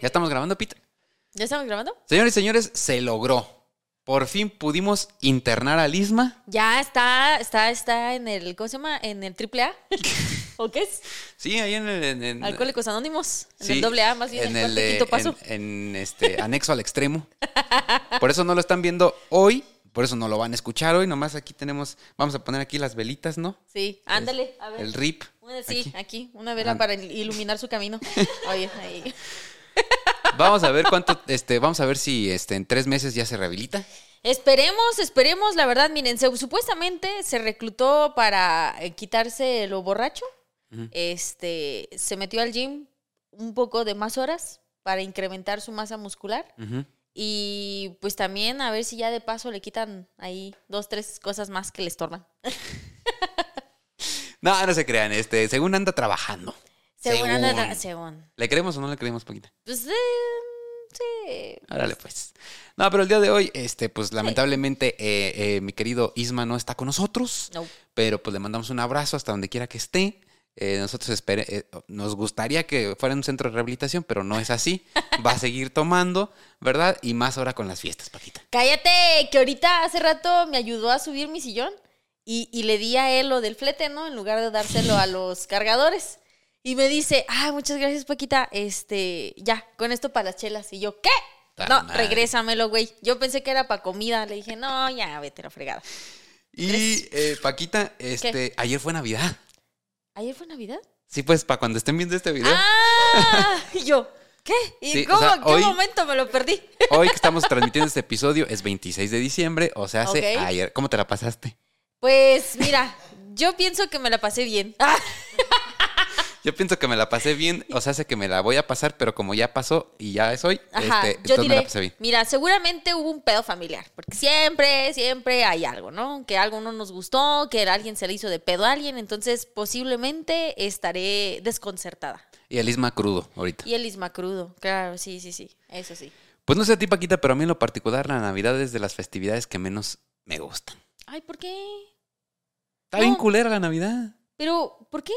¿Ya estamos grabando, Pita? ¿Ya estamos grabando? Señores y señores, se logró. Por fin pudimos internar a Lisma. Ya está, está, está en el, ¿cómo se llama? En el triple A. ¿O qué es? Sí, ahí en el... En, en- Alcohólicos Anónimos. En sí, el doble A, más bien. En el el, eh, paso. en, este anexo al extremo. Por eso no lo están viendo hoy. Por eso no lo van a escuchar hoy. Nomás aquí tenemos... Vamos a poner aquí las velitas, ¿no? Sí, ándale, a ver. El RIP. Sí, aquí. aquí. una vela Ah. para il- iluminar su camino. Oye, ahí. Vamos a ver cuánto... este Vamos a ver si este en tres meses ya se rehabilita. Esperemos, esperemos, la verdad, miren, se- supuestamente se reclutó para eh, quitarse lo borracho. Este, se metió al gym un poco de más horas para incrementar su masa muscular. Y pues también a ver si ya de paso le quitan ahí dos, tres cosas más que le estorban. No, no se crean. Este, según anda trabajando. Según. Según. anda según. ¿Le creemos o no le creemos, poquita? Pues eh, sí. Órale, pues. No, pero el día de hoy, este, pues lamentablemente, eh, eh, mi querido Isma no está con nosotros. No. Pero pues le mandamos un abrazo hasta donde quiera que esté. Eh, nosotros espere- eh, nos gustaría que fuera un centro de rehabilitación, pero no es así. Va a seguir tomando, ¿verdad? Y más ahora con las fiestas, Paquita. Cállate, que ahorita hace rato me ayudó a subir mi sillón y, y le di a él lo del flete, ¿no? En lugar de dárselo a los cargadores. Y me dice, ah, muchas gracias, Paquita. Este, ya, con esto para las chelas. Y yo, ¿qué? No, madre. regrésamelo, güey. Yo pensé que era para comida. Le dije, no, ya, vete la fregada. Y eh, Paquita, este, ayer fue Navidad. ¿Ayer fue Navidad? Sí, pues para cuando estén viendo este video. ¡Ah! Y yo, ¿qué? ¿Y Sí, o cómo? sea, ¿En qué hoy- momento me lo perdí? Hoy que estamos transmitiendo este episodio es 26 de diciembre, o sea, hace ayer. ¿Cómo te la pasaste? Pues mira, yo pienso que me la pasé bien. Yo pienso que me la pasé bien, o sea, sé que me la voy a pasar, pero como ya pasó y ya es hoy, Ajá, este, yo entonces me la diré, pasé bien. mira, seguramente hubo un pedo familiar, porque siempre, siempre hay algo, ¿no? Que algo no nos gustó, que alguien se le hizo de pedo a alguien, entonces posiblemente estaré desconcertada. Y el Isma crudo ahorita. Y el isma crudo, claro, sí, sí, sí, eso sí. Pues no sé a ti, Paquita, pero a mí en lo particular la Navidad es de las festividades que menos me gustan. Ay, ¿por qué? Está No. bien culera la Navidad. Pero, ¿por qué?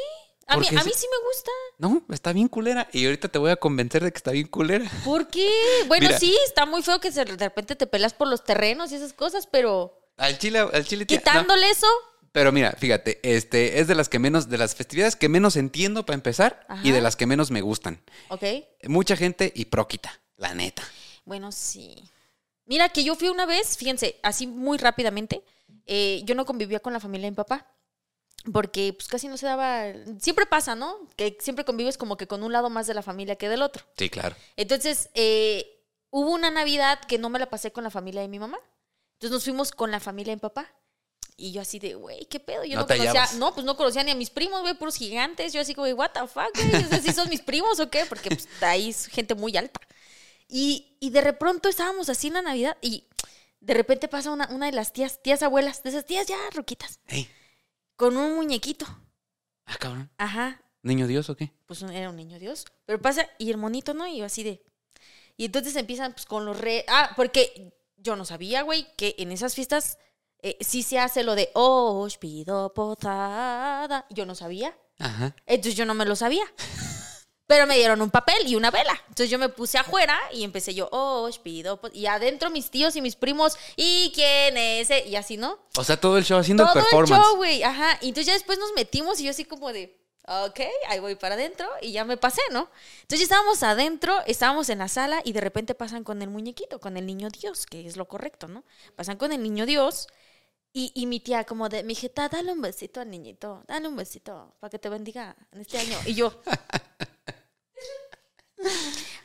A mí, a mí sí- me gusta. No, está bien culera. Y ahorita te voy a convencer de que está bien culera. ¿Por qué? Bueno, Mira. sí, está muy feo que de repente te pelas por los terrenos y esas cosas, pero Al chile, al chile. tía, no. quitándole eso, Pero mira, fíjate, este es de las que menos, de las festividades que menos entiendo para empezar y de las que menos me gustan. ¿ok? Mucha gente hipróquita, la neta. Bueno, sí. Mira, que yo fui una vez, fíjense, así muy rápidamente, eh, yo no convivía con la familia de mi papá. Porque pues casi no se daba. Siempre pasa, ¿no? Que siempre convives como que con un lado más de la familia que del otro. Sí, claro. Entonces, eh, hubo una Navidad que no me la pasé con la familia de mi mamá. Entonces nos fuimos con la familia de mi papá. Y yo así de, güey, ¿qué pedo? Yo No no, conocía, hallabas. no, pues no conocía ni a mis primos, güey, puros gigantes. Yo así como, what the fuck, güey, ¿sí son mis primos o qué? Porque pues, ahí es gente muy alta. Y, y de repente estábamos así en la Navidad y de repente pasa una, una de las tías, tías abuelas, de esas tías ya roquitas, con un muñequito. ah, cabrón. Ajá, ¿Niño Dios o qué? pues era un niño Dios. Pero pasa, y el monito, ¿no? Y yo así de. Y entonces empiezan pues con los re. Ah, porque yo no sabía, güey, que en esas fiestas eh, sí se hace lo de os pido posada. Yo no sabía. Ajá. Entonces yo no me lo sabía. Pero me dieron un papel y una vela. Entonces yo me puse afuera y empecé yo, os pido. pos-". Y adentro mis tíos y mis primos, ¿y quién es? ese?". Y así, ¿no? O sea, todo el show haciendo Todo performance. el show, güey. Ajá. Y entonces ya después nos metimos y yo así como de, ok, ahí voy para adentro y ya me pasé, ¿no? Entonces ya estábamos adentro, estábamos en la sala y de repente pasan con el muñequito, con el niño Dios, que es lo correcto, ¿no? Pasan con el niño Dios y, y mi tía como de, mi jeta, dale un besito al niñito, dale un besito para que te bendiga en este año. Y yo...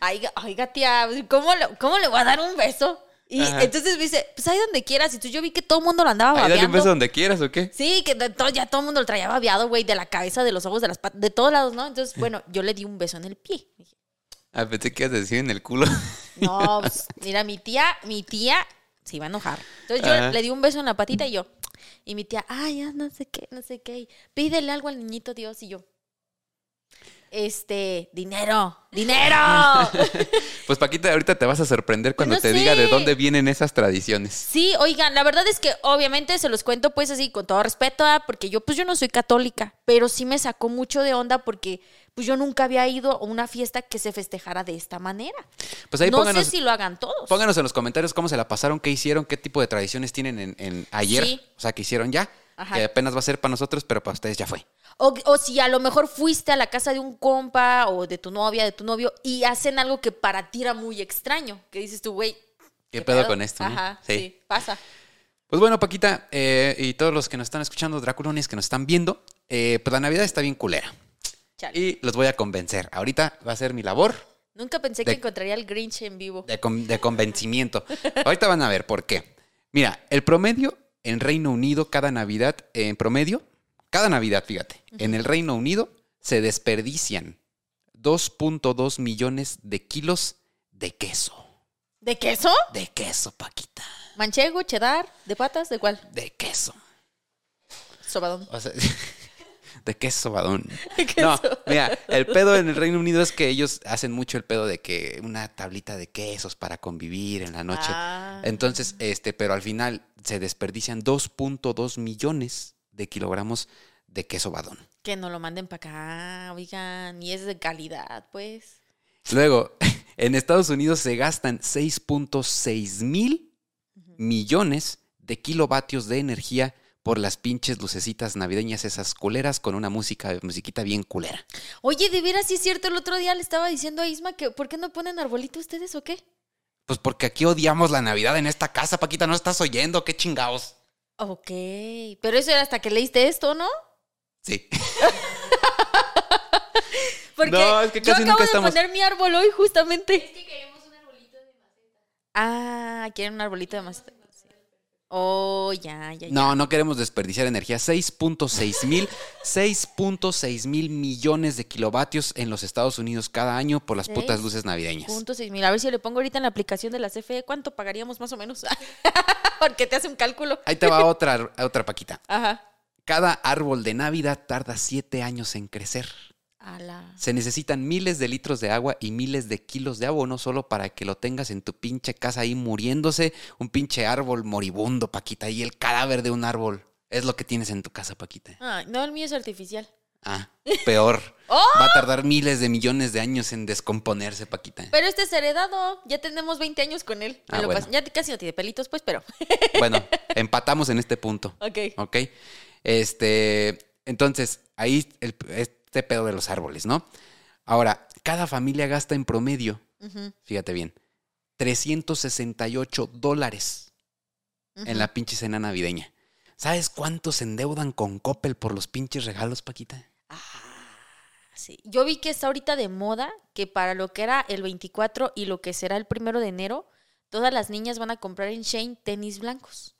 Oiga, oiga, tía, ¿cómo le, ¿cómo le voy a dar un beso? Y Ajá. entonces me dice, pues ahí donde quieras. Y entonces yo vi que todo el mundo lo andaba Ahí dale un babeando. beso donde quieras o qué. Sí, que de todo, ya todo el mundo lo traía babeado, güey, de la cabeza, de los ojos, de las patas, de todos lados, ¿no? Entonces, bueno, yo le di un beso en el pie. Ah, pensé que ibas a decir en el culo. No, pues, mira, mi tía, mi tía se iba a enojar. Entonces yo Ajá. le di un beso en la patita y yo. Y mi tía, ay, ya no sé qué, no sé qué. y Pídele algo al niñito Dios. Y yo, Este, dinero, dinero. Pues Paquita, ahorita te vas a sorprender cuando No te diga de dónde vienen esas tradiciones. Sí, oigan, la verdad es que obviamente se los cuento pues así con todo respeto, ¿ah? porque yo pues yo no soy católica, pero sí me sacó mucho de onda porque pues yo nunca había ido a una fiesta que se festejara de esta manera. Pues ahí no pónganos, sé si lo hagan todos. pónganos en los comentarios cómo se la pasaron, qué hicieron, qué tipo de tradiciones tienen en, en ayer. Sí. O sea, que hicieron ya. Ajá. Que apenas va a ser para nosotros, pero para ustedes ya fue. O, o si a lo mejor fuiste a la casa de un compa o de tu novia, de tu novio, y hacen algo que para ti era muy extraño, que dices tú, güey. ¿Qué, pedo, con esto? no? Ajá, sí. pasa. Pues bueno, Paquita, eh, y todos los que nos están escuchando, Draculones que nos están viendo, eh, pues la Navidad está bien culera. Chale. Y los voy a convencer. Ahorita va a ser mi labor Nunca pensé que encontraría al Grinch en vivo. de, con- de convencimiento. Ahorita van a ver por qué. Mira, el promedio en Reino Unido cada Navidad, en promedio, cada Navidad, fíjate, en el Reino Unido se desperdician 2.2 millones de kilos de queso. ¿De queso? De queso, Paquita. ¿Manchego, cheddar, de patas? ¿De cuál? De queso. Sobadón. O sea, de queso badón. Queso. No, mira, el pedo en el Reino Unido es que ellos hacen mucho el pedo de que una tablita de quesos para convivir en la noche. Ah. Entonces, este, pero al final se desperdician 2.2 millones de kilogramos de queso badón. Que no lo manden para acá, oigan, y es de calidad, pues. Luego, en Estados Unidos se gastan 6.6 mil millones de kilovatios de energía por las pinches lucecitas navideñas, esas culeras con una música, musiquita bien culera. Oye, de veras sí es cierto, el otro día le estaba diciendo a Isma que ¿por qué no ponen arbolito ustedes o qué? Pues porque aquí odiamos la Navidad en esta casa, Paquita, no estás oyendo, qué chingados. Ok, pero eso era hasta que leíste esto, ¿no? Sí. Porque No, es que yo casi acabo nunca de estamos- poner mi árbol hoy justamente. Es que queremos un arbolito de maceta. Ah, quieren un arbolito de maceta. Oh, ya, ya, ya. No, no queremos desperdiciar energía. 6.6 mil, 6.6 mil millones de kilovatios en los Estados Unidos cada año por las putas luces navideñas. Punto seis mil. A ver si le pongo ahorita en la aplicación de la CFE, ¿cuánto pagaríamos más o menos? Porque te hace un cálculo. Ahí te va otra, otra Paquita. Ajá. Cada árbol de Navidad tarda 7 años en crecer. Se necesitan miles de litros de agua y miles de kilos de abono solo para que lo tengas en tu pinche casa ahí muriéndose. Un pinche árbol moribundo, Paquita. Y el cadáver de un árbol. Es lo que tienes en tu casa, Paquita. Ay, no, el mío es artificial. Ah, peor. ¡Oh! Va a tardar miles de millones de años en descomponerse, Paquita. Pero este es heredado. Ya tenemos 20 años con él. Ah, bueno. Ya casi no tiene pelitos, pues, pero. Bueno, empatamos en este punto. ok. ¿Ok? Este, entonces, ahí el- este pedo de los árboles, ¿no? Ahora, cada familia gasta en promedio, fíjate bien, 368 dólares en la pinche cena navideña. ¿Sabes cuántos se endeudan con Coppel por los pinches regalos, Paquita? Sí. Yo vi que está ahorita de moda que para lo que era el 24 y lo que será el primero de enero, todas las niñas van a comprar en Shane tenis blancos.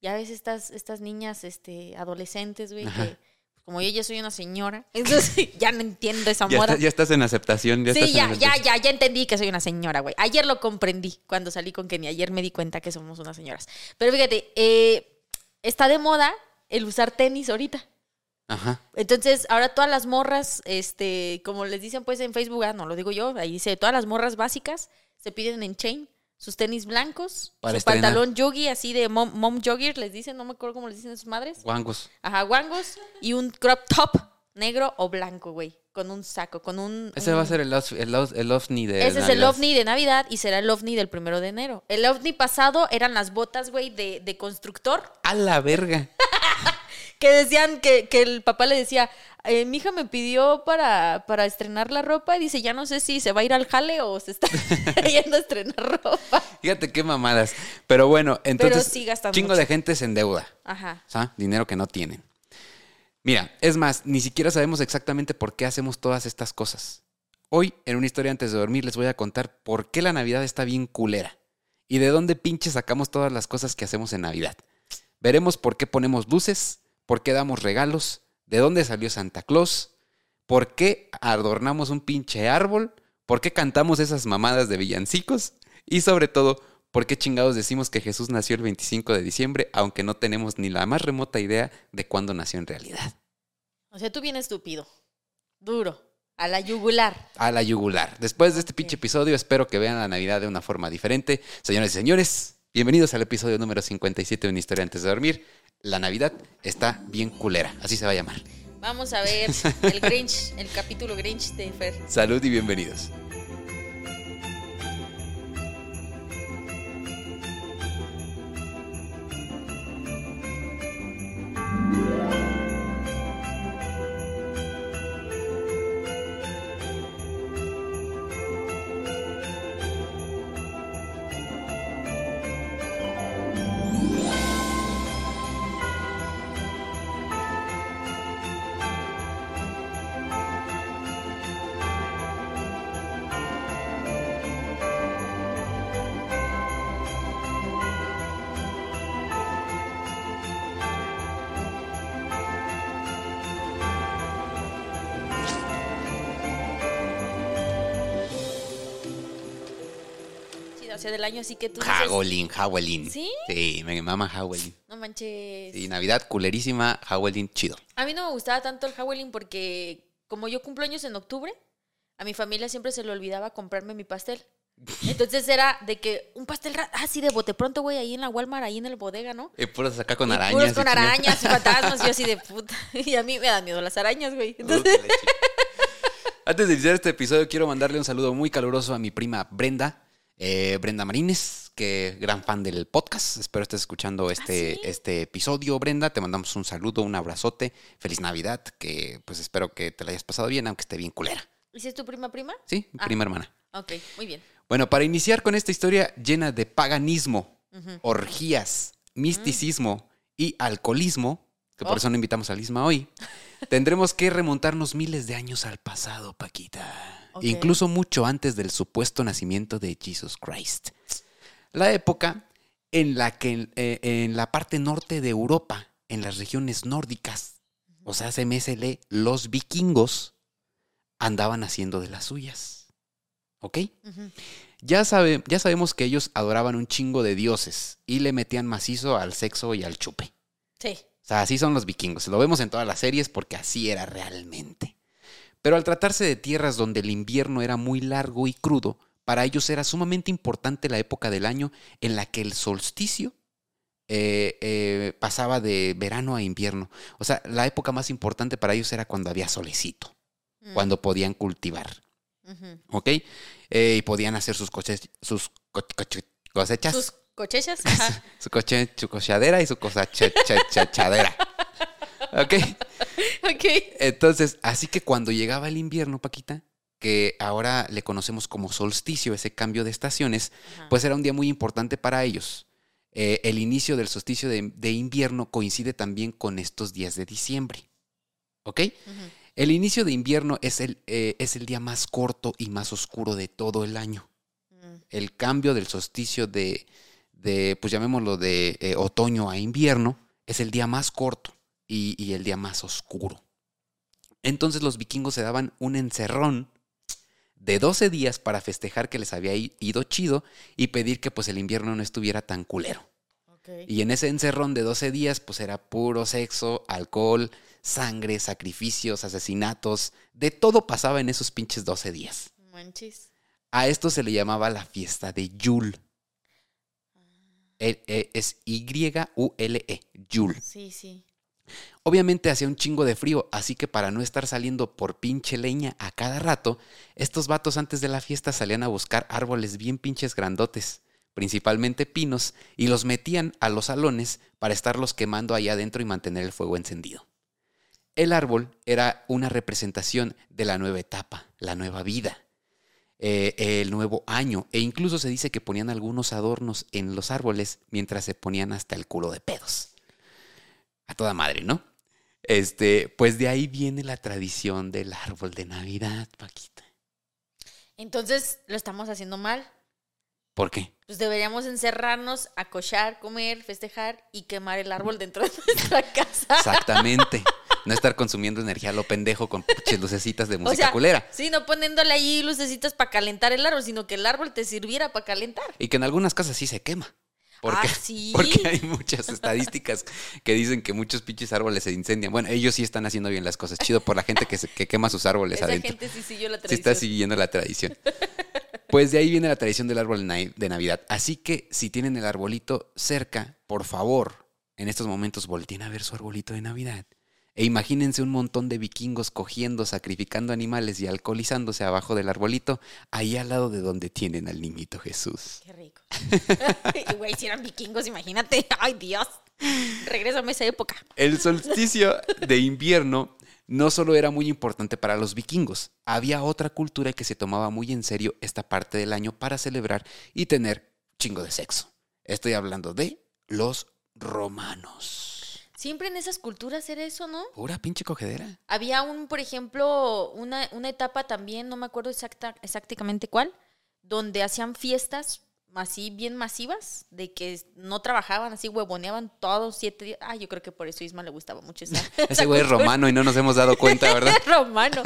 Ya ves estas, estas niñas este, adolescentes, güey, que como yo ya soy una señora, entonces ya no entiendo esa Ya, moda. está- ya estás en aceptación. Ya sí, estás en ya, ya, aceptación. ya, ya entendí que soy una señora, güey. Ayer lo comprendí cuando salí con Kenny. Ayer me di cuenta que somos unas señoras. Pero fíjate, eh, está de moda el usar tenis ahorita. Ajá. Entonces, ahora todas las morras, este, como les dicen pues en Facebook, ah, no lo digo yo, ahí dice, todas las morras básicas se piden en chain sus tenis blancos, Para su estrenar. pantalón yogi así de mom, mom jogger, les dicen, no me acuerdo cómo les dicen a sus madres. Guangos. Ajá, guangos y un crop top negro o blanco, güey, con un saco, con un... Ese un- va a ser el, el, el ovni de Ese es el ovni de Navidad y será el ovni del primero de enero. El ovni pasado eran las botas, güey, de, de constructor A la verga. que decían que, que el papá le decía, eh, mi hija me pidió para, para estrenar la ropa y dice, ya no sé si se va a ir al jale o se está yendo a estrenar ropa. Fíjate qué mamadas. Pero bueno, entonces sí chingo mucho. de gente se endeuda. Ajá. O sea, dinero que no tienen. Mira, es más, ni siquiera sabemos exactamente por qué hacemos todas estas cosas. Hoy, en una historia antes de dormir, les voy a contar por qué la Navidad está bien culera y de dónde pinche sacamos todas las cosas que hacemos en Navidad. Veremos por qué ponemos luces, por qué damos regalos, de dónde salió Santa Claus, por qué adornamos un pinche árbol, por qué cantamos esas mamadas de villancicos y sobre todo, por qué chingados decimos que Jesús nació el 25 de diciembre, aunque no tenemos ni la más remota idea de cuándo nació en realidad. O sea, tú bien estúpido. Duro. A la yugular. A la yugular. Después de este pinche episodio, espero que vean la Navidad de una forma diferente. Señores y señores, bienvenidos al episodio número 57 de Una historia antes de dormir. La Navidad está bien culera, así se va a llamar. Vamos a ver el Grinch, el capítulo Grinch de Fer. Salud y bienvenidos. Sí, del año así que tú dices, Howlin, Howlin. ¿Sí? Sí, me mama Howlin. no manches. Sí, Navidad culerísima, Howlin chido. A mí no me gustaba tanto el Halloween porque como yo cumplo años en octubre, a mi familia siempre se le olvidaba comprarme mi pastel. Entonces era de que un pastel ra- así de bote pronto, güey, ahí en la Walmart, ahí en el bodega, ¿no? Eh, puros acá con Y arañas. puros y con arañas y fantasmas, y yo así de puta. Y a mí me dan miedo las arañas, güey. Entonces, Antes de iniciar este episodio, quiero mandarle un saludo muy caluroso a mi prima Brenda, eh, Brenda Marines, que gran fan del podcast. Espero estés escuchando este, ¿sí? este episodio, Brenda. Te mandamos un saludo, un abrazote. Feliz Navidad, que pues espero que te la hayas pasado bien, aunque esté bien culera. ¿y si es tu prima prima? Sí, Ah. prima hermana. Ok, muy bien. Bueno, para iniciar con esta historia llena de paganismo, orgías, misticismo y alcoholismo, que por Oh. eso no invitamos a Lisma hoy, tendremos que remontarnos miles de años al pasado, Paquita. Incluso mucho antes del supuesto nacimiento de Jesus Christ. La época en la que eh, en la parte norte de Europa, en las regiones nórdicas, o sea, se me se lee, los vikingos andaban haciendo de las suyas. ¿Ok? Ya, sabe, ya sabemos que ellos adoraban un chingo de dioses y le metían macizo al sexo y al chupe. Sí. O sea, así son los vikingos. Lo vemos en todas las series porque así era realmente. Pero al tratarse de tierras donde el invierno era muy largo y crudo, para ellos era sumamente importante la época del año en la que el solsticio eh, eh, pasaba de verano a invierno. O sea, la época más importante para ellos era cuando había solecito, Mm. cuando podían cultivar. ¿Ok? Eh, y podían hacer sus, coches, sus co- cosechas. Sus cochechas. Su, coche, su cochadera y su cosechadera. ¿Ok? ok. Entonces, así que cuando llegaba el invierno, Paquita, que ahora le conocemos como solsticio, ese cambio de estaciones, Ajá. pues era un día muy importante para ellos. Eh, el inicio del solsticio de, de invierno coincide también con estos días de diciembre. ¿Ok? El inicio de invierno es el, eh, es el día más corto y más oscuro de todo el año. Mm. El cambio del solsticio de, de pues llamémoslo de eh, otoño a invierno, es el día más corto y, y el día más oscuro. Entonces los vikingos se daban un encerrón de 12 días para festejar que les había ido chido y pedir que pues el invierno no estuviera tan culero. Y en ese encerrón de 12 días, pues era puro sexo, alcohol, sangre, sacrificios, asesinatos, de todo pasaba en esos pinches 12 días. Manches. A esto se le llamaba la fiesta de Yule. E- e- Es Y-U-L-E, Yule. Sí, sí. Obviamente hacía un chingo de frío, así que para no estar saliendo por pinche leña a cada rato, estos vatos antes de la fiesta salían a buscar árboles bien pinches grandotes, principalmente pinos, y los metían a los salones para estarlos quemando ahí adentro y mantener el fuego encendido. El árbol era una representación de la nueva etapa, la nueva vida, eh, el nuevo año, e incluso se dice que ponían algunos adornos en los árboles mientras se ponían hasta el culo de pedos a toda madre, ¿no? Este, pues de ahí viene la tradición del árbol de Navidad, Paquita. Entonces, lo estamos haciendo mal. ¿Por qué? Pues deberíamos encerrarnos, acochar, comer, festejar y quemar el árbol dentro de nuestra casa. Exactamente. No estar consumiendo energía a lo pendejo con lucecitas de música o sea, culera. sí, no poniéndole ahí lucecitas para calentar el árbol, sino que el árbol te sirviera para calentar. Y que en algunas casas sí se quema. Porque, Ah, sí. porque hay muchas estadísticas que dicen que muchos pinches árboles se incendian. Bueno, ellos sí están haciendo bien las cosas. Chido por la gente que, se- que quema sus árboles Esa adentro. gente sí siguió la Sí tradición. está siguiendo la tradición. Pues de ahí viene la tradición del árbol de Navidad. Así que si tienen el arbolito cerca, por favor, en estos momentos volteen a ver su arbolito de Navidad. E imagínense un montón de vikingos cogiendo, sacrificando animales y alcoholizándose abajo del arbolito, ahí al lado de donde tienen al niñito Jesús. Qué rico. Y, Güey, si eran vikingos, imagínate. Ay, Dios. Regrésame a esa época. El solsticio de invierno no solo era muy importante para los vikingos, había otra cultura que se tomaba muy en serio esta parte del año para celebrar y tener chingo de sexo. Estoy hablando de los romanos. Siempre en esas culturas era eso, ¿no? Pura pinche cogedera. Había un, por ejemplo, una, una etapa también, no me acuerdo exacta, exactamente cuál, donde hacían fiestas así bien masivas, de que no trabajaban, así huevoneaban todos siete días. Ah, yo creo que por eso a Isma le gustaba mucho esa. Ese güey es romano y no nos hemos dado cuenta, ¿verdad? romano.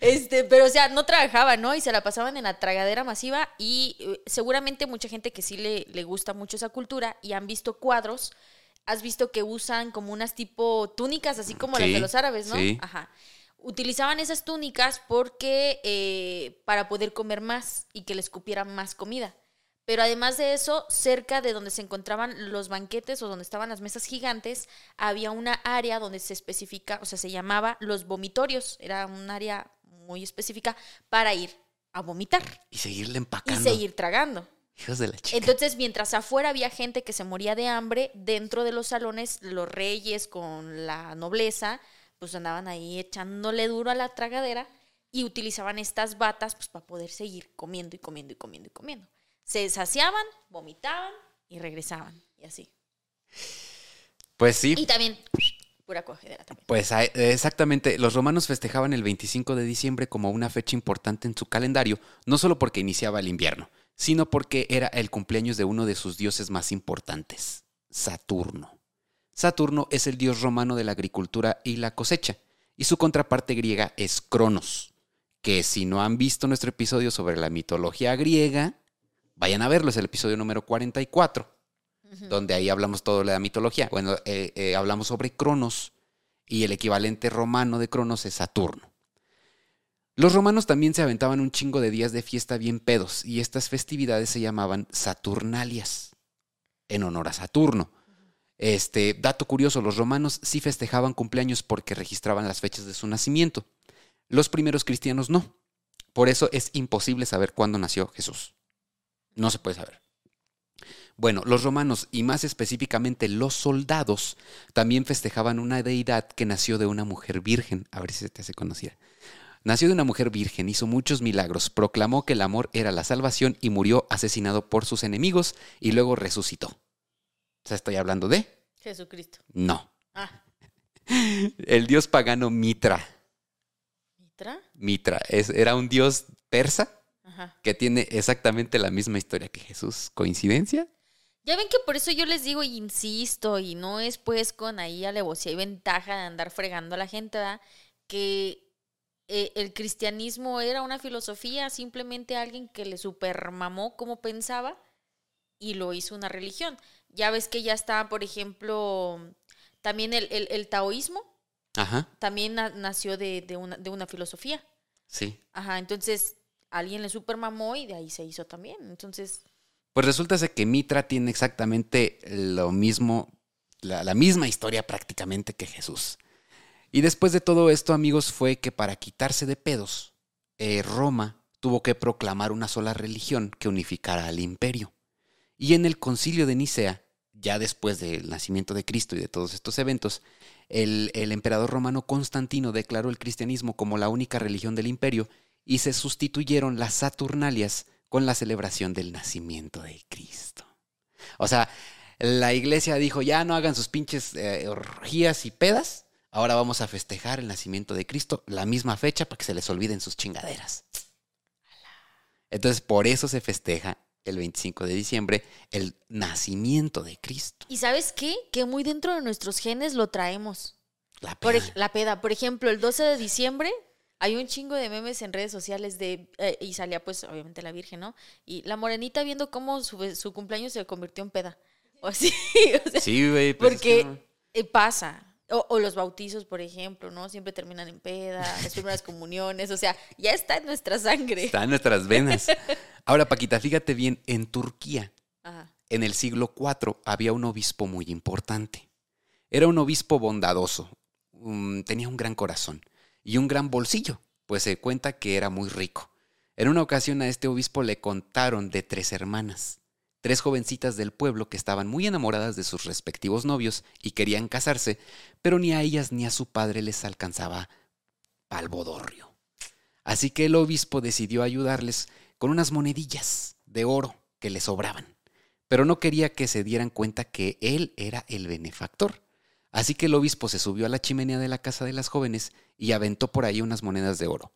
Este, pero o sea, no trabajaban, ¿no? Y se la pasaban en la tragadera masiva y eh, seguramente mucha gente que sí le, le gusta mucho esa cultura y han visto cuadros, has visto que usan como unas tipo túnicas, así como las de los árabes, ¿no? sí. Ajá. Utilizaban esas túnicas porque eh, para poder comer más y que les cupieran más comida. Pero además de eso, cerca de donde se encontraban los banquetes o donde estaban las mesas gigantes, había una área donde se especifica, o sea, se llamaba los vomitorios. Era un área muy específica para ir a vomitar Y seguirle y empacando. seguir tragando. Hijos de la chica. Entonces, mientras afuera había gente que se moría de hambre, dentro de los salones, los reyes con la nobleza, pues andaban ahí echándole duro a la tragadera y utilizaban estas batas pues para poder seguir comiendo y comiendo y comiendo y comiendo. Se saciaban, vomitaban y regresaban y así. pues sí. Y también pura también. Pues ah, exactamente, los romanos festejaban el 25 de diciembre como una fecha importante en su calendario, no solo porque iniciaba el invierno, sino porque era el cumpleaños de uno de sus dioses más importantes, Saturno. Saturno es el dios romano de la agricultura y la cosecha, y su contraparte griega es Cronos, que si no han visto nuestro episodio sobre la mitología griega, vayan a verlo, es el episodio número 44 donde ahí hablamos todo de la mitología. Bueno, eh, eh, hablamos sobre Cronos y el equivalente romano de Cronos es Saturno. Los romanos también se aventaban un chingo de días de fiesta bien pedos y estas festividades se llamaban Saturnalias, en honor a Saturno. Este dato curioso, los romanos sí festejaban cumpleaños porque registraban las fechas de su nacimiento. Los primeros cristianos no. Por eso es imposible saber cuándo nació Jesús. No se puede saber. Bueno, los romanos y más específicamente los soldados también festejaban una deidad que nació de una mujer virgen. A ver si se te hace conocida. Nació de una mujer virgen, hizo muchos milagros, proclamó que el amor era la salvación y murió asesinado por sus enemigos y luego resucitó. O sea, estoy hablando de... Jesucristo. No. Ah, El dios pagano Mitra. Mitra. Mitra es, era un dios persa Ajá. que tiene exactamente la misma historia que Jesús. ¿Coincidencia? Ya ven que por eso yo les digo y insisto, y no es pues con ahí alevosía y ventaja de andar fregando a la gente, ¿verdad? Que eh, el cristianismo era una filosofía, simplemente alguien que le supermamó cómo pensaba y lo hizo una religión. Ya ves que ya está, por ejemplo, también el, el- el taoísmo, Ajá, también na- nació de, de una, de una filosofía. sí. Ajá, entonces alguien le supermamó y de ahí se hizo también. Entonces, Pues resulta que Mitra tiene exactamente lo mismo, la, misma historia prácticamente que Jesús. Y después de todo esto, amigos, fue que para quitarse de pedos, eh, Roma tuvo que proclamar una sola religión que unificara al imperio. Y en el concilio de Nicea, ya después del nacimiento de Cristo y de todos estos eventos, el emperador romano Constantino declaró el cristianismo como la única religión del imperio y se sustituyeron las Saturnalias con la celebración del nacimiento de Cristo. O sea, la iglesia dijo, ya no hagan sus pinches eh, orgías y pedas, ahora vamos a festejar el nacimiento de Cristo, la misma fecha para que se les olviden sus chingaderas. Entonces, por eso se festeja el 25 de diciembre el nacimiento de Cristo. ¿y sabes qué? Que muy dentro de nuestros genes lo traemos. La Por peda. ej- la peda. Por ejemplo, el 12 de diciembre hay un chingo de memes en redes sociales de. eh, y salía, pues, obviamente la Virgen, ¿no? Y la morenita viendo cómo su, su cumpleaños se convirtió en peda. O sí, o sea, Sí, güey. pues es porque que eh, pasa. O, o los bautizos, por ejemplo, ¿no? Siempre terminan en peda, las primeras comuniones, o sea, ya está en nuestra sangre. Está en nuestras venas. Ahora, Paquita, fíjate bien, en Turquía, Ajá. en el siglo IV, había un obispo muy importante. Era un obispo bondadoso, um, tenía un gran corazón y un gran bolsillo, pues se cuenta que era muy rico. En una ocasión a este obispo le contaron de tres hermanas, tres jovencitas del pueblo que estaban muy enamoradas de sus respectivos novios y querían casarse, pero ni a ellas ni a su padre les alcanzaba pal bodorrio. Así que el obispo decidió ayudarles con unas monedillas de oro que le sobraban, pero no quería que se dieran cuenta que él era el benefactor. Así que el obispo se subió a la chimenea de la casa de las jóvenes y aventó por ahí unas monedas de oro.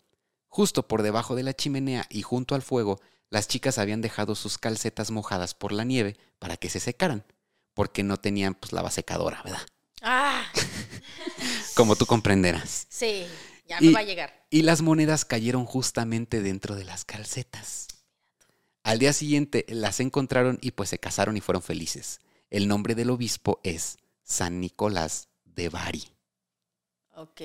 Justo por debajo de la chimenea y junto al fuego, las chicas habían dejado sus calcetas mojadas por la nieve para que se secaran, porque no tenían pues la secadora, ¿verdad? Ah, Como tú comprenderás. sí, ya Y- me va a llegar. Y las monedas cayeron justamente dentro de las calcetas. Al día siguiente las encontraron y pues se casaron y fueron felices. El nombre del obispo es San Nicolás de Bari. Ok.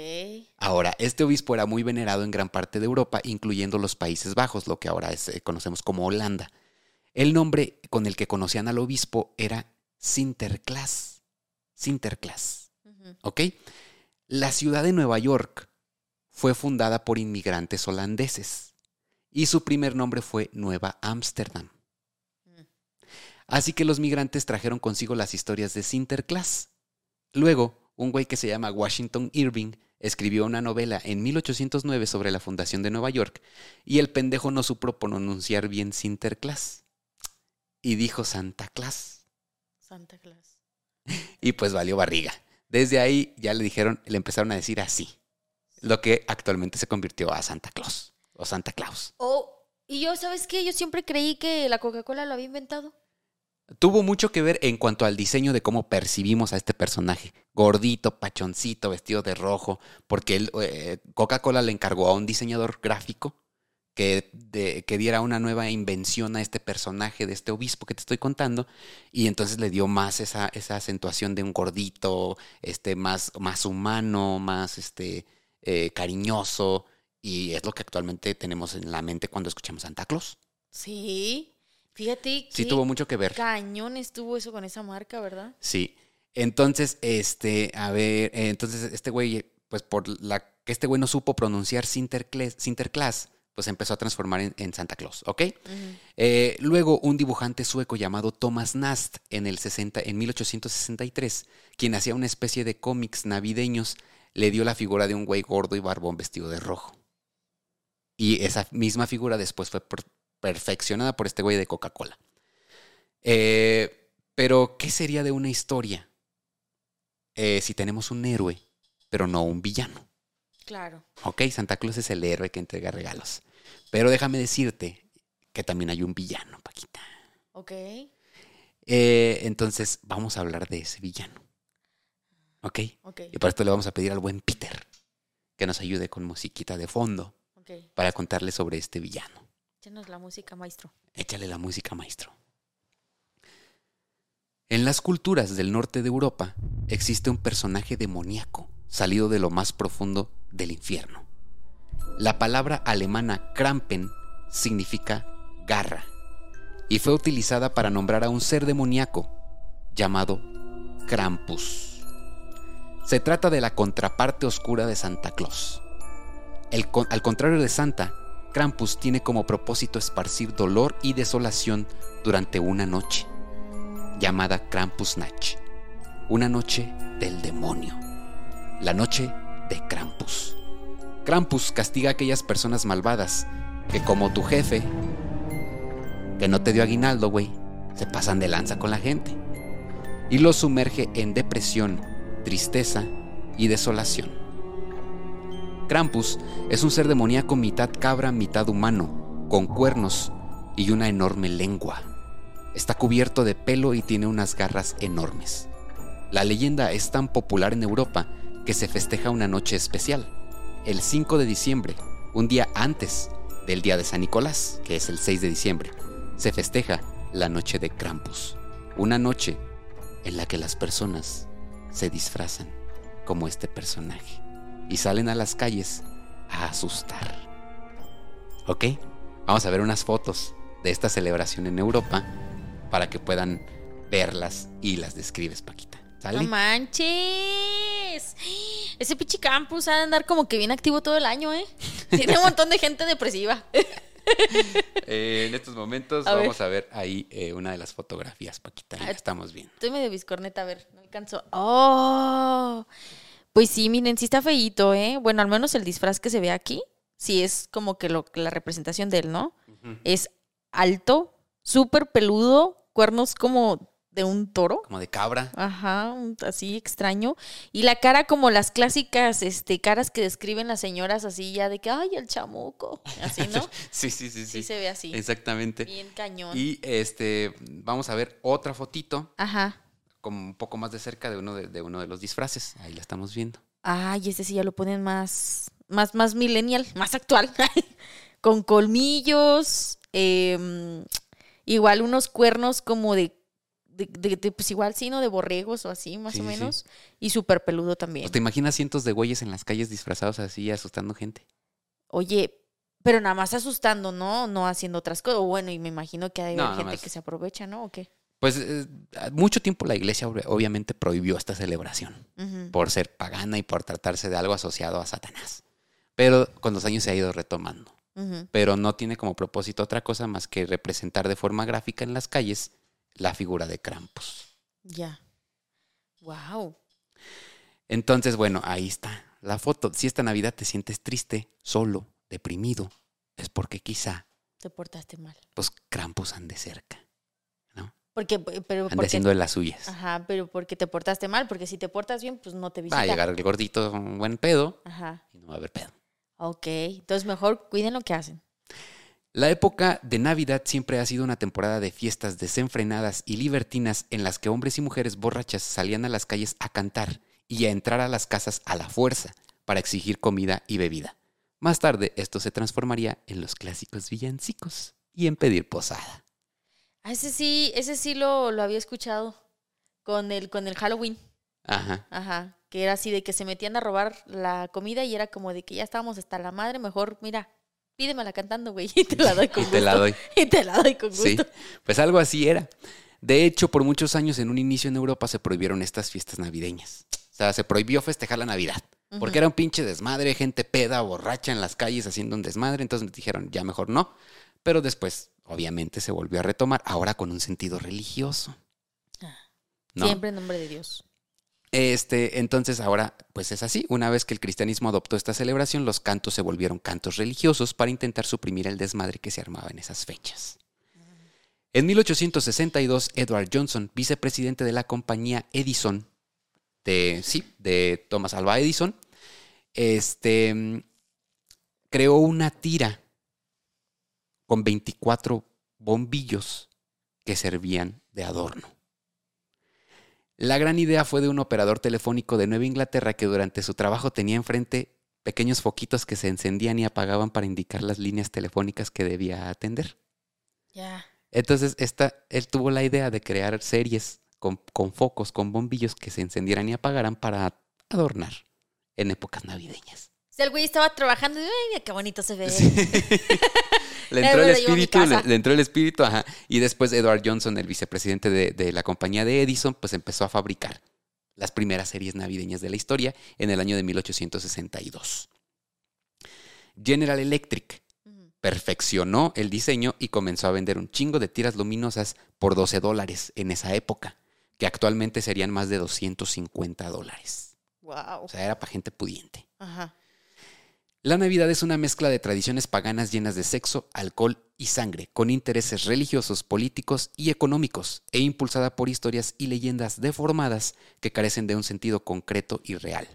Ahora, este obispo era muy venerado en gran parte de Europa, incluyendo los Países Bajos, lo que ahora es, eh, conocemos como Holanda. El nombre con el que conocían al obispo era Sinterklaas. Sinterklaas. ¿Ok? La ciudad de Nueva York fue fundada por inmigrantes holandeses y su primer nombre fue Nueva Ámsterdam. Mm. Así que los migrantes trajeron consigo las historias de Sinterklaas. Luego, un güey que se llama Washington Irving escribió una novela en 1809 sobre la fundación de Nueva York y el pendejo no supo pronunciar bien Sinterklaas y dijo Santa Claus. Santa Claus. Y pues valió barriga. Desde ahí ya le dijeron, le empezaron a decir así. Lo que actualmente se convirtió a Santa Claus. O Santa Claus. Oh, y yo, ¿sabes qué? Yo siempre creí que la Coca-Cola lo había inventado. Tuvo mucho que ver en cuanto al diseño de cómo percibimos a este personaje. Gordito, pachoncito, vestido de rojo. Porque eh, Coca-Cola le encargó a un diseñador gráfico que, que diera una nueva invención a este personaje de este obispo que te estoy contando. Y entonces le dio más esa, esa acentuación de un gordito, este, más, más humano, más este, eh, cariñoso. Y es lo que actualmente tenemos en la mente cuando escuchamos Santa Claus. Sí. Fíjate Sí qué tuvo mucho que ver. cañón estuvo eso con esa marca, ¿verdad? Sí. Entonces, este, a ver, eh, entonces este güey, pues por la que este güey no supo pronunciar Sinterklaas, Sinterklaas, pues empezó a transformar en, en Santa Claus, ¿ok? Eh, luego, un dibujante sueco llamado Thomas Nast en, el 60, en 1863, quien hacía una especie de cómics navideños, le dio la figura de un güey gordo y barbón vestido de rojo. Y esa misma figura después fue perfeccionada por este güey de Coca-Cola. Eh, pero, ¿qué sería de una historia eh, si tenemos un héroe, pero no un villano? Claro. Ok, Santa Claus es el héroe que entrega regalos. Pero déjame decirte que también hay un villano, Paquita. Ok. Eh, entonces, vamos a hablar de ese villano. ¿Ok? Y para esto le vamos a pedir al buen Peter que nos ayude con musiquita de fondo para contarle sobre este villano. Échanos la música, maestro. Échale la música, maestro. En las culturas del norte de Europa existe un personaje demoníaco salido de lo más profundo del infierno. La palabra alemana Krampen significa garra y fue utilizada para nombrar a un ser demoníaco llamado Krampus. Se trata de la contraparte oscura de Santa Claus. Al contrario de Santa, Krampus tiene como propósito esparcir dolor y desolación durante una noche, llamada Krampusnacht, una noche del demonio, la noche de Krampus. Krampus castiga a aquellas personas malvadas que como tu jefe, que no te dio aguinaldo, güey, se pasan de lanza con la gente y los sumerge en depresión, tristeza y desolación. Krampus es un ser demoníaco mitad cabra, mitad humano, con cuernos y una enorme lengua. Está cubierto de pelo y tiene unas garras enormes. La leyenda es tan popular en Europa que se festeja una noche especial, el 5 de diciembre, un día antes del día de San Nicolás, que es el 6 de diciembre. Se festeja la noche de Krampus, una noche en la que las personas se disfrazan como este personaje y salen a las calles a asustar. ¿Ok? Vamos a ver unas fotos de esta celebración en Europa para que puedan verlas y las describes, Paquita. ¿Sale? No manches. Ese pinche campus ha de andar como que bien activo todo el año, ¿eh? Tiene un montón de gente depresiva. Eh, en estos momentos A ver. vamos a ver ahí eh, una de las fotografías, Paquita. La estamos viendo. Estoy medio biscorneta, a ver, no alcanzo. ¡Oh! Pues sí, miren, sí está feíto, ¿eh? Bueno, al menos el disfraz que se ve aquí, sí es como que lo, la representación de él, ¿no? Es alto, súper peludo, cuernos como de un toro. Como de cabra. Ajá, así extraño. Y la cara como las clásicas este, caras que describen las señoras así ya de que, ay, el chamuco. Así, ¿no? Sí, sí, sí, Sí, sí. se ve así. Exactamente. Bien cañón. Y este, vamos a ver otra fotito, Ajá. Como un poco más de cerca de uno de, de uno de los disfraces. Ahí la estamos viendo. Ay, este sí ya lo ponen más, más, más millennial, más actual. Con colmillos, em, igual unos cuernos como de, de, de- de, pues igual sí, ¿no? De borregos o así, más Sí, o sí. menos. Y súper peludo también. Pues, ¿Te imaginas cientos de güeyes en las calles disfrazados así, asustando gente? Oye, pero nada más asustando, ¿no? No haciendo otras cosas. O Bueno, y me imagino que hay No, gente más. que se aprovecha, ¿no? ¿O qué? Pues eh, mucho tiempo la iglesia ob- obviamente prohibió esta celebración por ser pagana y por tratarse de algo asociado a Satanás. Pero con los años se ha ido retomando. Pero no tiene como propósito otra cosa más que representar de forma gráfica en las calles la figura de Krampus. Ya. Wow. Entonces, bueno, ahí está la foto. Si esta Navidad te sientes triste, solo, deprimido, es porque quizá, Te portaste mal. pues, Krampus ande cerca. Porque, pero Ande porque, haciendo de las suyas. Ajá, pero porque te portaste mal, porque si te portas bien, pues no te visita. Va a llegar el gordito un buen pedo Ajá. y no va a haber pedo. Ok. Entonces mejor cuiden lo que hacen. La época de Navidad siempre ha sido una temporada de fiestas desenfrenadas y libertinas en las que hombres y mujeres borrachas salían a las calles a cantar y a entrar a las casas a la fuerza para exigir comida y bebida. Más tarde esto se transformaría en los clásicos villancicos y en pedir posada. Ah, ese sí, ese sí lo, lo había escuchado con el, con el Halloween. Ajá. Ajá. Que era así de que se metían a robar la comida y era como de que ya estábamos hasta la madre, mejor, mira, pídemela cantando, güey, y te la doy con Y te la gusto. doy. Y te la doy con gusto. Sí, pues algo así era. De hecho, por muchos años en un inicio en Europa se prohibieron estas fiestas navideñas. O sea, se prohibió festejar la Navidad. Porque era un pinche desmadre, gente peda, borracha en las calles haciendo un desmadre. Entonces dijeron, ya mejor no. Pero después, obviamente, se volvió a retomar, ahora con un sentido religioso. Ah, ¿no? Siempre en nombre de Dios. Este, entonces ahora, pues es así. Una vez que el cristianismo adoptó esta celebración, los cantos se volvieron cantos religiosos para intentar suprimir el desmadre que se armaba en esas fechas. En 1862, Edward Johnson, vicepresidente de la compañía Edison, de, sí, de Thomas Alva Edison, este, mm, creó una tira con 24 bombillos que servían de adorno. La gran idea fue de un operador telefónico de Nueva Inglaterra que durante su trabajo tenía enfrente pequeños foquitos que se encendían y apagaban para indicar las líneas telefónicas que debía atender. Ya. Entonces, esta, él tuvo la idea de crear series con, con focos, con bombillos que se encendieran y apagaran para adornar en épocas navideñas. O sea, el güey estaba trabajando y, ay, qué bonito se ve. Le entró el espíritu, le, entró el espíritu, ajá. Y después Edward Johnson, el vicepresidente de, de la compañía de Edison, pues empezó a fabricar las primeras series navideñas de la historia en el año de 1862. General Electric perfeccionó el diseño y comenzó a vender un chingo de tiras luminosas por 12 dólares en esa época, que actualmente serían más de 250 dólares. Wow. O sea, era para gente pudiente. Ajá. La Navidad es una mezcla de tradiciones paganas llenas de sexo, alcohol y sangre, con intereses religiosos, políticos y económicos, e impulsada por historias y leyendas deformadas que carecen de un sentido concreto y real.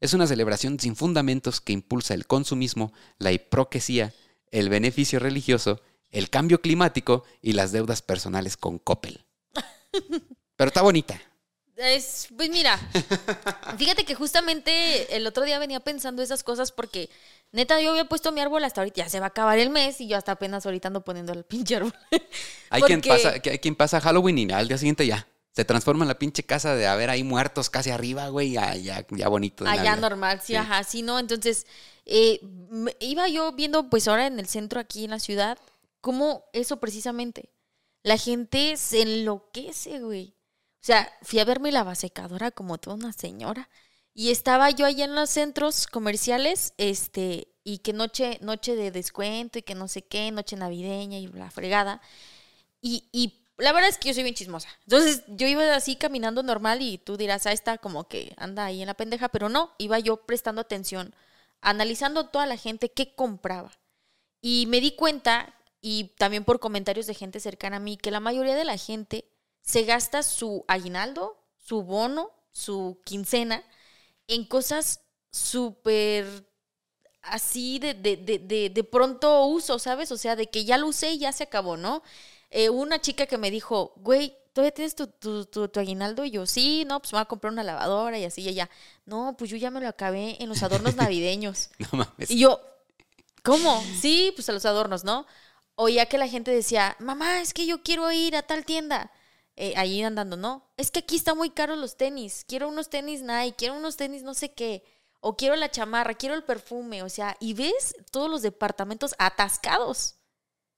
Es una celebración sin fundamentos que impulsa el consumismo, la hipocresía, el beneficio religioso, el cambio climático y las deudas personales con Coppel. Pero está bonita. Es, pues mira, fíjate que justamente el otro día venía pensando esas cosas porque neta yo había puesto mi árbol hasta ahorita, ya se va a acabar el mes y yo hasta apenas ahorita ando poniendo el pinche árbol. Hay quien, pasa, que- hay quien pasa Halloween y al día siguiente ya. Se transforma en la pinche casa de haber ahí muertos casi arriba, güey, ya, ya, ya bonito. Allá Navidad. normal, sí, Sí. ajá, sí, ¿no? Entonces, eh, iba yo viendo, pues ahora en el centro, aquí en la ciudad, cómo eso precisamente. La gente se enloquece, güey. Sea, fui a verme la secadora como toda una señora. Y estaba yo allá en los centros comerciales, este, y que noche, noche de descuento y que no sé qué, noche navideña y la fregada. Y, y la verdad es que yo soy bien chismosa. Entonces yo iba así caminando normal y tú dirás, ah, está como que anda ahí en la pendeja, pero no, iba yo prestando atención, analizando toda la gente que compraba. Y me di cuenta, y también por comentarios de gente cercana a mí, que la mayoría de la gente se gasta su aguinaldo, su bono, su quincena en cosas súper así de, de, de, de, de pronto uso, ¿sabes? O sea, de que ya lo usé y ya se acabó, ¿no? Eh, una chica que me dijo, güey, ¿todavía tienes tu, tu, tu, tu aguinaldo? Y yo, sí, no, pues me voy a comprar una lavadora y así y allá. No, pues yo ya me lo acabé en los adornos navideños. No mames. Y yo, ¿cómo? Sí, pues a los adornos, ¿no? Oía que la gente decía, mamá, es que yo quiero ir a tal tienda. Eh, ahí andando, ¿no? Es que aquí están muy caros los tenis. Quiero unos tenis Nike, quiero unos tenis no sé qué. O quiero la chamarra, quiero el perfume. O sea, y ves todos los departamentos atascados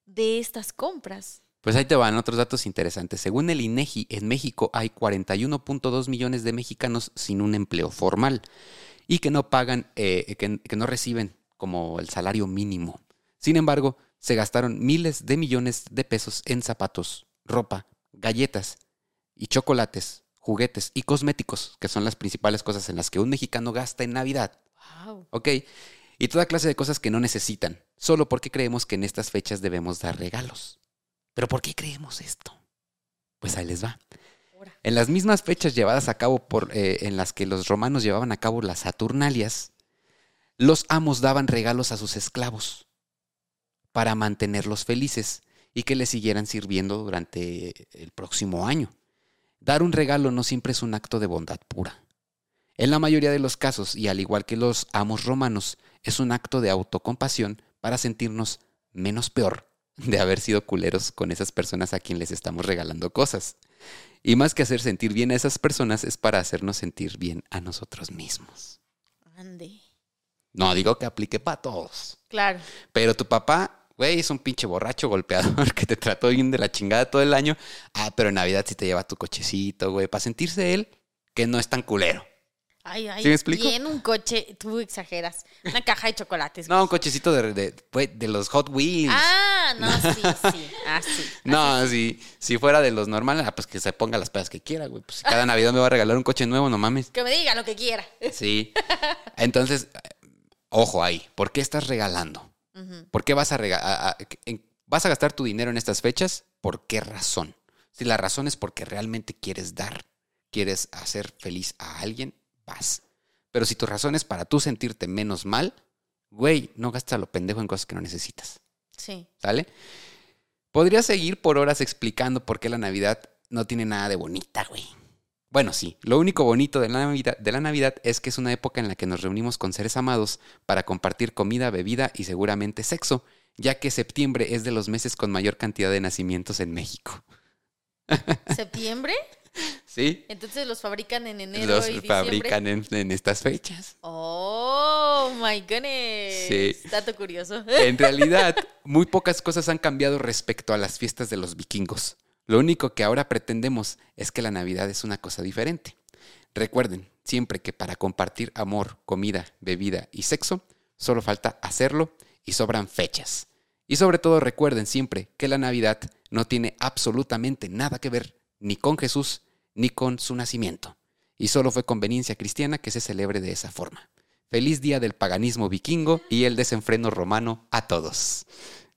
de estas compras. Pues ahí te van otros datos interesantes. Según el INEGI, en México hay 41.2 millones de mexicanos sin un empleo formal y que no pagan, eh, que, que no reciben como el salario mínimo. Sin embargo, se gastaron miles de millones de pesos en zapatos, ropa, galletas y chocolates, juguetes y cosméticos, que son las principales cosas en las que un mexicano gasta en Navidad. Wow. ¿Ok? Y toda clase de cosas que no necesitan, solo porque creemos que en estas fechas debemos dar regalos. ¿Pero por qué creemos esto? Pues ahí les va. En las mismas fechas llevadas a cabo por, eh, en las que los romanos llevaban a cabo las Saturnalias, los amos daban regalos a sus esclavos para mantenerlos felices y que les siguieran sirviendo durante el próximo año. Dar un regalo no siempre es un acto de bondad pura. En la mayoría de los casos, y al igual que los amos romanos, es un acto de autocompasión para sentirnos menos peor de haber sido culeros con esas personas a quien les estamos regalando cosas. Y más que hacer sentir bien a esas personas es para hacernos sentir bien a nosotros mismos. Ande. No digo que aplique para todos, Claro. pero tu papá, güey, es un pinche borracho golpeador que te trató bien de la chingada todo el año. Ah, pero en Navidad sí te lleva tu cochecito, güey, para sentirse él que no es tan culero. Ay, ay, ¿Sí me explico? Tiene un coche, tú exageras. Una caja de chocolates. No, un cochecito de, de, de los Hot Wheels. Ah, no, sí, sí. Ah, sí. No, si, si fuera de los normales, ah, pues que se ponga las pedas que quiera, güey. Pues si cada Navidad me va a regalar un coche nuevo, no mames. Que me diga lo que quiera. Sí. Entonces, ojo ahí. ¿Por qué estás regalando? ¿Por qué vas a, a- a- en- vas a gastar tu dinero en estas fechas? ¿Por qué razón? Si la razón es porque realmente quieres dar, quieres hacer feliz a alguien, vas. Pero si tu razón es para tú sentirte menos mal, güey, no gastes a lo pendejo en cosas que no necesitas. Sí. ¿Sale? Podría seguir por horas explicando por qué la Navidad no tiene nada de bonita, güey. Bueno, sí, lo único bonito de la, Navidad, de la Navidad es que es una época en la que nos reunimos con seres amados para compartir comida, bebida y seguramente sexo, ya que septiembre es de los meses con mayor cantidad de nacimientos en México. ¿Septiembre? ¿Sí? Entonces los fabrican en enero Los y diciembre. fabrican en, en estas fechas. Oh, my goodness. Sí. Dato curioso. En realidad, muy pocas cosas han cambiado respecto a las fiestas de los vikingos. Lo único que ahora pretendemos es que la Navidad es una cosa diferente. Recuerden siempre que para compartir amor, comida, bebida y sexo, solo falta hacerlo y sobran fechas. Y sobre todo recuerden siempre que la Navidad no tiene absolutamente nada que ver ni con Jesús ni con su nacimiento. Y solo fue conveniencia cristiana que se celebre de esa forma. Feliz día del paganismo vikingo y el desenfreno romano a todos.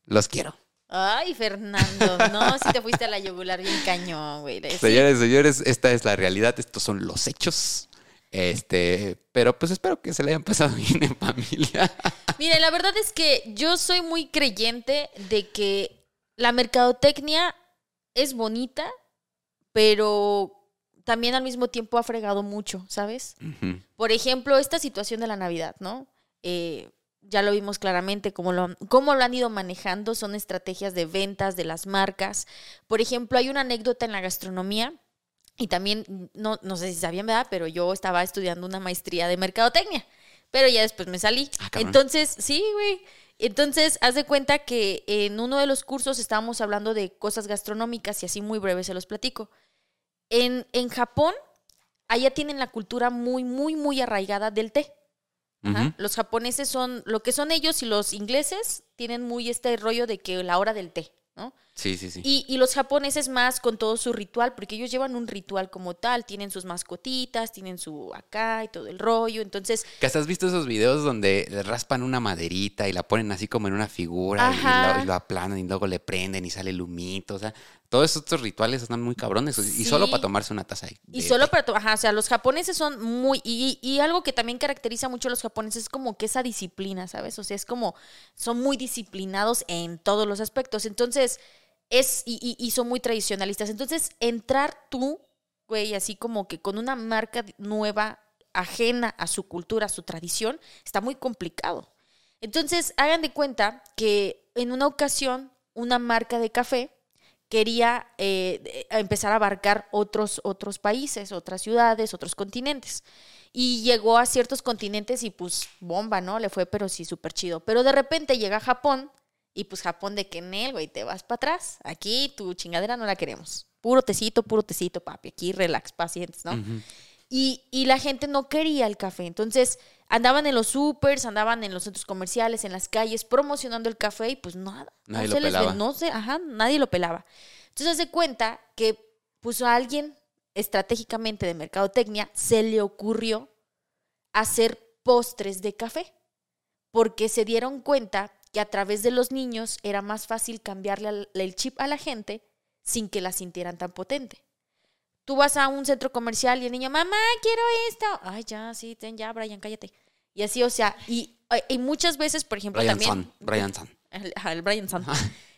Los quiero. Ay, Fernando. No, si te fuiste a la yugular bien cañón, güey. Señores, señores, esta es la realidad, estos son los hechos. Este, pero pues espero que se le hayan pasado bien en familia. Mire, la verdad es que yo soy muy creyente de que la mercadotecnia es bonita, pero también al mismo tiempo ha fregado mucho, ¿sabes? Por ejemplo, esta situación de la Navidad, ¿no? Eh, ya lo vimos claramente cómo lo, han- cómo lo han ido manejando, son estrategias de ventas de las marcas. Por ejemplo, hay una anécdota en la gastronomía Y también, no, no sé si sabían, ¿verdad? Pero yo estaba estudiando una maestría de mercadotecnia. Pero ya después me salí. Ah. Entonces, sí, güey. Entonces, haz de cuenta que en uno de los cursos estábamos hablando de cosas gastronómicas y así muy breve se los platico. En, en Japón, allá tienen la cultura muy, muy, muy arraigada del té. Ajá. Los japoneses son, lo que son ellos y los ingleses tienen muy este rollo de que la hora del té, ¿no? Sí, sí, sí. Y, y los japoneses más con todo su ritual, porque ellos llevan un ritual como tal, tienen sus mascotitas, tienen su acá y todo el rollo, entonces, ¿Que has visto esos videos donde le raspan una maderita y la ponen así como en una figura y lo, y lo aplanan y luego le prenden y sale el humito? O sea, todos estos rituales están muy cabrones. Y solo para tomarse una taza de y solo té. para, to- ajá, o sea, los japoneses son muy, y, y algo que también caracteriza mucho a los japoneses es como que esa disciplina, ¿sabes? O sea, es como, son muy disciplinados en todos los aspectos, entonces, es, y, y- y son muy tradicionalistas, entonces, entrar tú, güey, así como que con una marca nueva, ajena a su cultura, a su tradición, está muy complicado. Entonces, hagan de cuenta que en una ocasión, una marca de café quería eh, empezar a abarcar otros, otros países, otras ciudades, otros continentes. Y llegó a ciertos continentes y pues bomba, ¿no? Le fue, pero sí, súper chido. Pero de repente llega a Japón y pues Japón de que en él, güey, te vas para atrás. Aquí tu chingadera no la queremos. Puro tecito, puro tecito, papi. Aquí relax, pacientes, ¿no? Y la gente no quería el café. Entonces andaban en los supers, andaban en los centros comerciales, en las calles, promocionando el café y pues nada. Nadie no lo se les pelaba. ve- no sé, ajá, nadie lo pelaba. Entonces se cuenta que puso a alguien estratégicamente de mercadotecnia, se le ocurrió hacer postres de café. Porque se dieron cuenta que a través de los niños era más fácil cambiarle el chip a la gente sin que la sintieran tan potente. Tú vas a un centro comercial y el niño, mamá, quiero esto. Ay, ya, sí, ten ya, Brian, cállate. Y así, o sea, y, y muchas veces, por ejemplo, Brian también. Brian Son. El, Brian Son.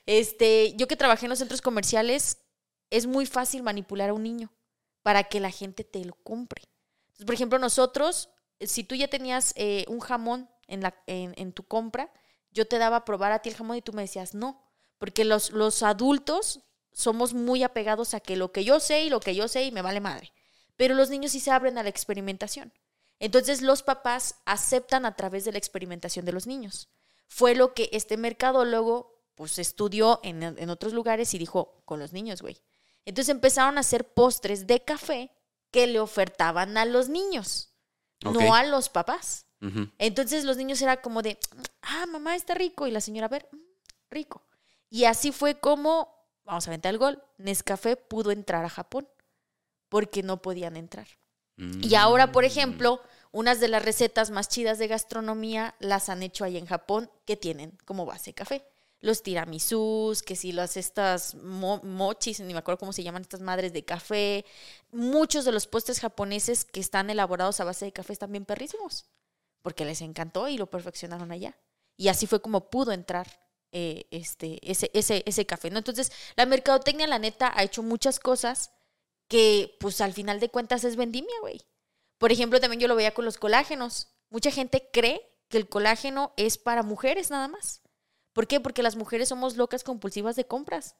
Este, yo que trabajé en los centros comerciales, es muy fácil manipular a un niño para que la gente te lo compre. Entonces, por ejemplo, nosotros, eh, si tú ya tenías eh, un jamón en, la, en, en tu compra, yo te daba a probar a ti el jamón y tú me decías no, porque los, los adultos somos muy apegados a que lo que yo sé y lo que yo sé y me vale madre. Pero los niños sí se abren a la experimentación. Entonces los papás aceptan a través de la experimentación de los niños. Fue lo que este mercadólogo pues estudió en, en otros lugares y dijo con los niños, güey. Entonces empezaron a hacer postres de café que le ofertaban a los niños, no a los papás. Entonces los niños era como de, ah, mamá está rico. Y la señora, a ver, "Mm, rico. Y así fue como, vamos a aventar el gol, Nescafé pudo entrar a Japón porque no podían entrar. Y ahora, por Mm. ejemplo, unas de las recetas más chidas de gastronomía las han hecho ahí en Japón que tienen como base café. Los tiramisús, que si las estas mo- mochis, ni me acuerdo cómo se llaman estas madres de café. Muchos de los postres japoneses que están elaborados a base de café están bien perrísimos, porque les encantó y lo perfeccionaron allá. Y así fue como pudo entrar eh, este, ese, ese, ese café. ¿no? Entonces, la mercadotecnia, la neta, ha hecho muchas cosas que, pues, al final de cuentas es vendimia, güey. Por ejemplo, también yo lo veía con los colágenos. Mucha gente cree que el colágeno es para mujeres nada más. ¿Por qué? Porque las mujeres somos locas compulsivas de compras.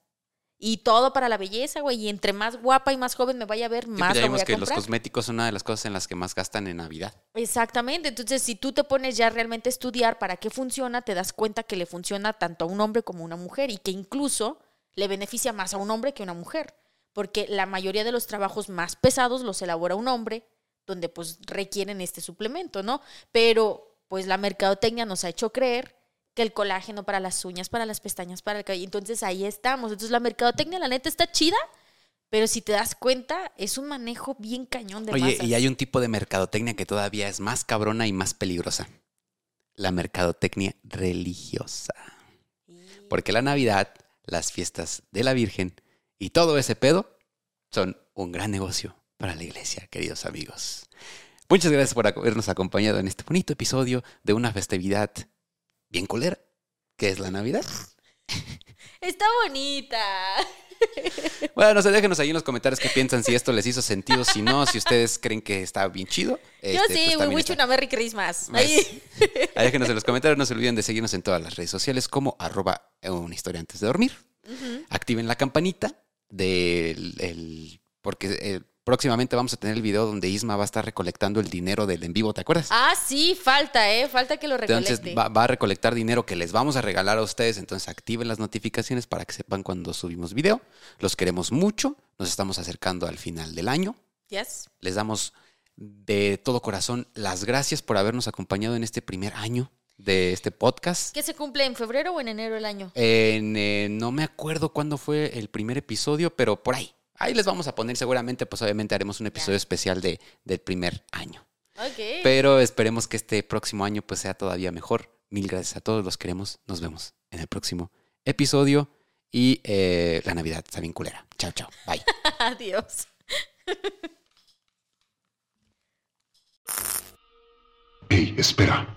Y todo para la belleza, güey. Y entre más guapa y más joven me vaya a ver, Sí, pues más ya lo voy vimos a que los cosméticos son una de las cosas en las que más gastan en Navidad. Exactamente. Entonces, si tú te pones ya realmente a estudiar para qué funciona, te das cuenta que le funciona tanto a un hombre como a una mujer y que incluso le beneficia más a un hombre que a una mujer. Porque la mayoría de los trabajos más pesados los elabora un hombre, donde pues requieren este suplemento, ¿no? Pero pues la mercadotecnia nos ha hecho creer que el colágeno para las uñas, para las pestañas, para el cabello. Entonces ahí estamos. Entonces la mercadotecnia, la neta, está chida, pero si te das cuenta, es un manejo bien cañón de Oye, masas. y hay un tipo de mercadotecnia que todavía es más cabrona y más peligrosa. La mercadotecnia religiosa. Porque la Navidad, las fiestas de la Virgen y todo ese pedo son un gran negocio para la iglesia, queridos amigos. Muchas gracias por habernos acompañado en este bonito episodio de una festividad bien culera, que es la Navidad. Está bonita. Bueno, no sé, déjenos ahí en los comentarios qué piensan, si esto les hizo sentido, si no, si ustedes creen que está bien chido. Yo este, sí, pues we wish you Merry Christmas. Pues, Ahí. déjenos en los comentarios, no se olviden de seguirnos en todas las redes sociales como arroba una historia antes de dormir. Activen la campanita del el- porque eh, Próximamente vamos a tener el video donde Isma va a estar recolectando el dinero del en vivo, ¿te acuerdas? Ah, sí, falta, ¿eh? Falta que lo recolecte. Entonces va, va a recolectar dinero que les vamos a regalar a ustedes. Entonces activen las notificaciones para que sepan cuando subimos video. Los queremos mucho. Nos estamos acercando al final del año. Yes. Les damos de todo corazón las gracias por habernos acompañado en este primer año de este podcast. ¿Qué se cumple en febrero o en enero el año? En, eh, no me acuerdo cuándo fue el primer episodio, pero por ahí. Ahí les vamos a poner seguramente, pues obviamente haremos un episodio especial de, del primer año. Ok. Pero esperemos que este próximo año pues sea todavía mejor. Mil gracias a todos, los queremos. Nos vemos en el próximo episodio. Y eh, la Navidad está bien culera. Chao, chao. Bye. Adiós. Hey, espera.